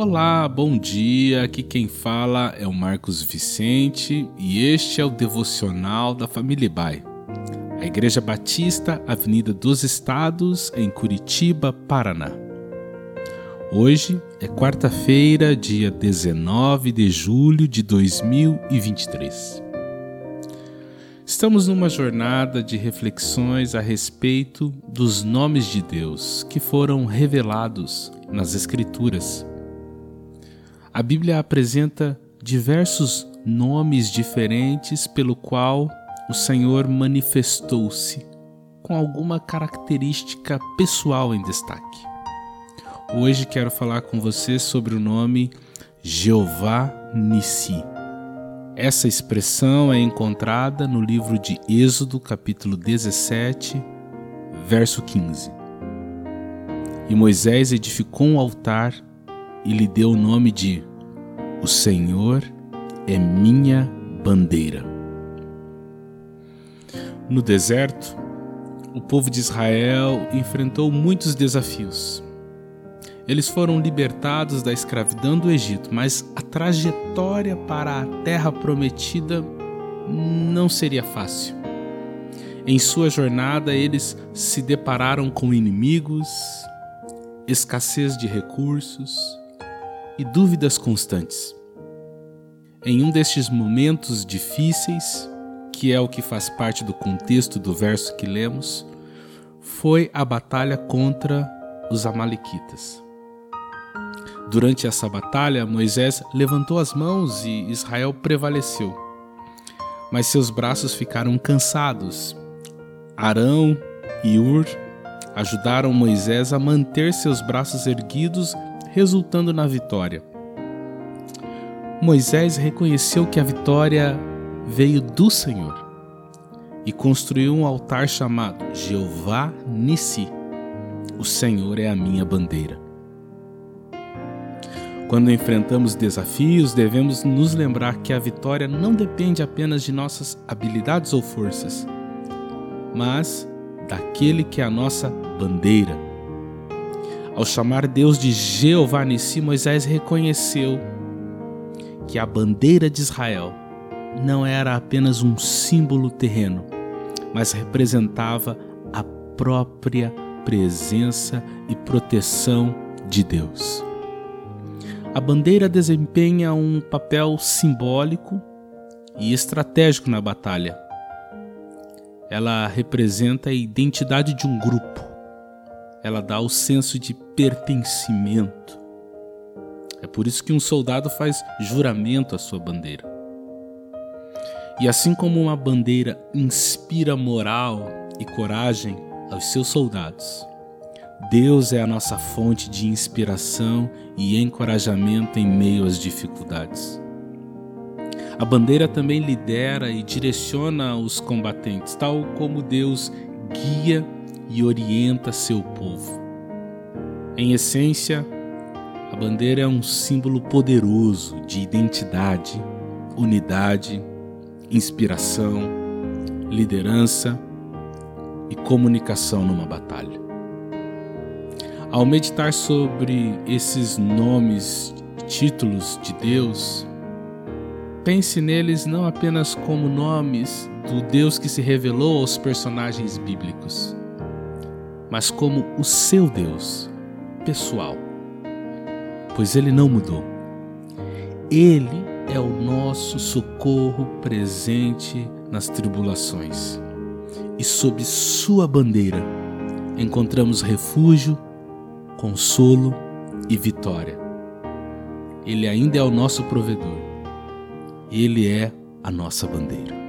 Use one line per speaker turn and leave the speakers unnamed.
Olá, bom dia. Aqui quem fala é o Marcos Vicente e este é o devocional da família Bai. A Igreja Batista, Avenida dos Estados, em Curitiba, Paraná. Hoje é quarta-feira, dia 19 de julho de 2023. Estamos numa jornada de reflexões a respeito dos nomes de Deus que foram revelados nas Escrituras. A Bíblia apresenta diversos nomes diferentes pelo qual o Senhor manifestou-se, com alguma característica pessoal em destaque. Hoje quero falar com você sobre o nome Jeová Nissi. Essa expressão é encontrada no livro de Êxodo, capítulo 17, verso 15. E Moisés edificou um altar e lhe deu o nome de O Senhor é minha bandeira. No deserto, o povo de Israel enfrentou muitos desafios. Eles foram libertados da escravidão do Egito, mas a trajetória para a terra prometida não seria fácil. Em sua jornada, eles se depararam com inimigos, escassez de recursos, e dúvidas constantes. Em um destes momentos difíceis, que é o que faz parte do contexto do verso que lemos, foi a batalha contra os Amalequitas. Durante essa batalha, Moisés levantou as mãos e Israel prevaleceu. Mas seus braços ficaram cansados. Arão e Ur ajudaram Moisés a manter seus braços erguidos resultando na vitória. Moisés reconheceu que a vitória veio do Senhor e construiu um altar chamado Jeová Nissi. O Senhor é a minha bandeira. Quando enfrentamos desafios, devemos nos lembrar que a vitória não depende apenas de nossas habilidades ou forças, mas daquele que é a nossa bandeira ao chamar Deus de Jeová Nissi, Moisés reconheceu que a bandeira de Israel não era apenas um símbolo terreno, mas representava a própria presença e proteção de Deus. A bandeira desempenha um papel simbólico e estratégico na batalha. Ela representa a identidade de um grupo, ela dá o senso de pertencimento. É por isso que um soldado faz juramento à sua bandeira. E assim como uma bandeira inspira moral e coragem aos seus soldados, Deus é a nossa fonte de inspiração e encorajamento em meio às dificuldades. A bandeira também lidera e direciona os combatentes, tal como Deus guia e orienta seu povo. Em essência, a bandeira é um símbolo poderoso de identidade, unidade, inspiração, liderança e comunicação numa batalha. Ao meditar sobre esses nomes, títulos de Deus, pense neles não apenas como nomes do Deus que se revelou aos personagens bíblicos, mas como o seu Deus pessoal, pois ele não mudou. Ele é o nosso socorro presente nas tribulações, e sob sua bandeira encontramos refúgio, consolo e vitória. Ele ainda é o nosso provedor, ele é a nossa bandeira.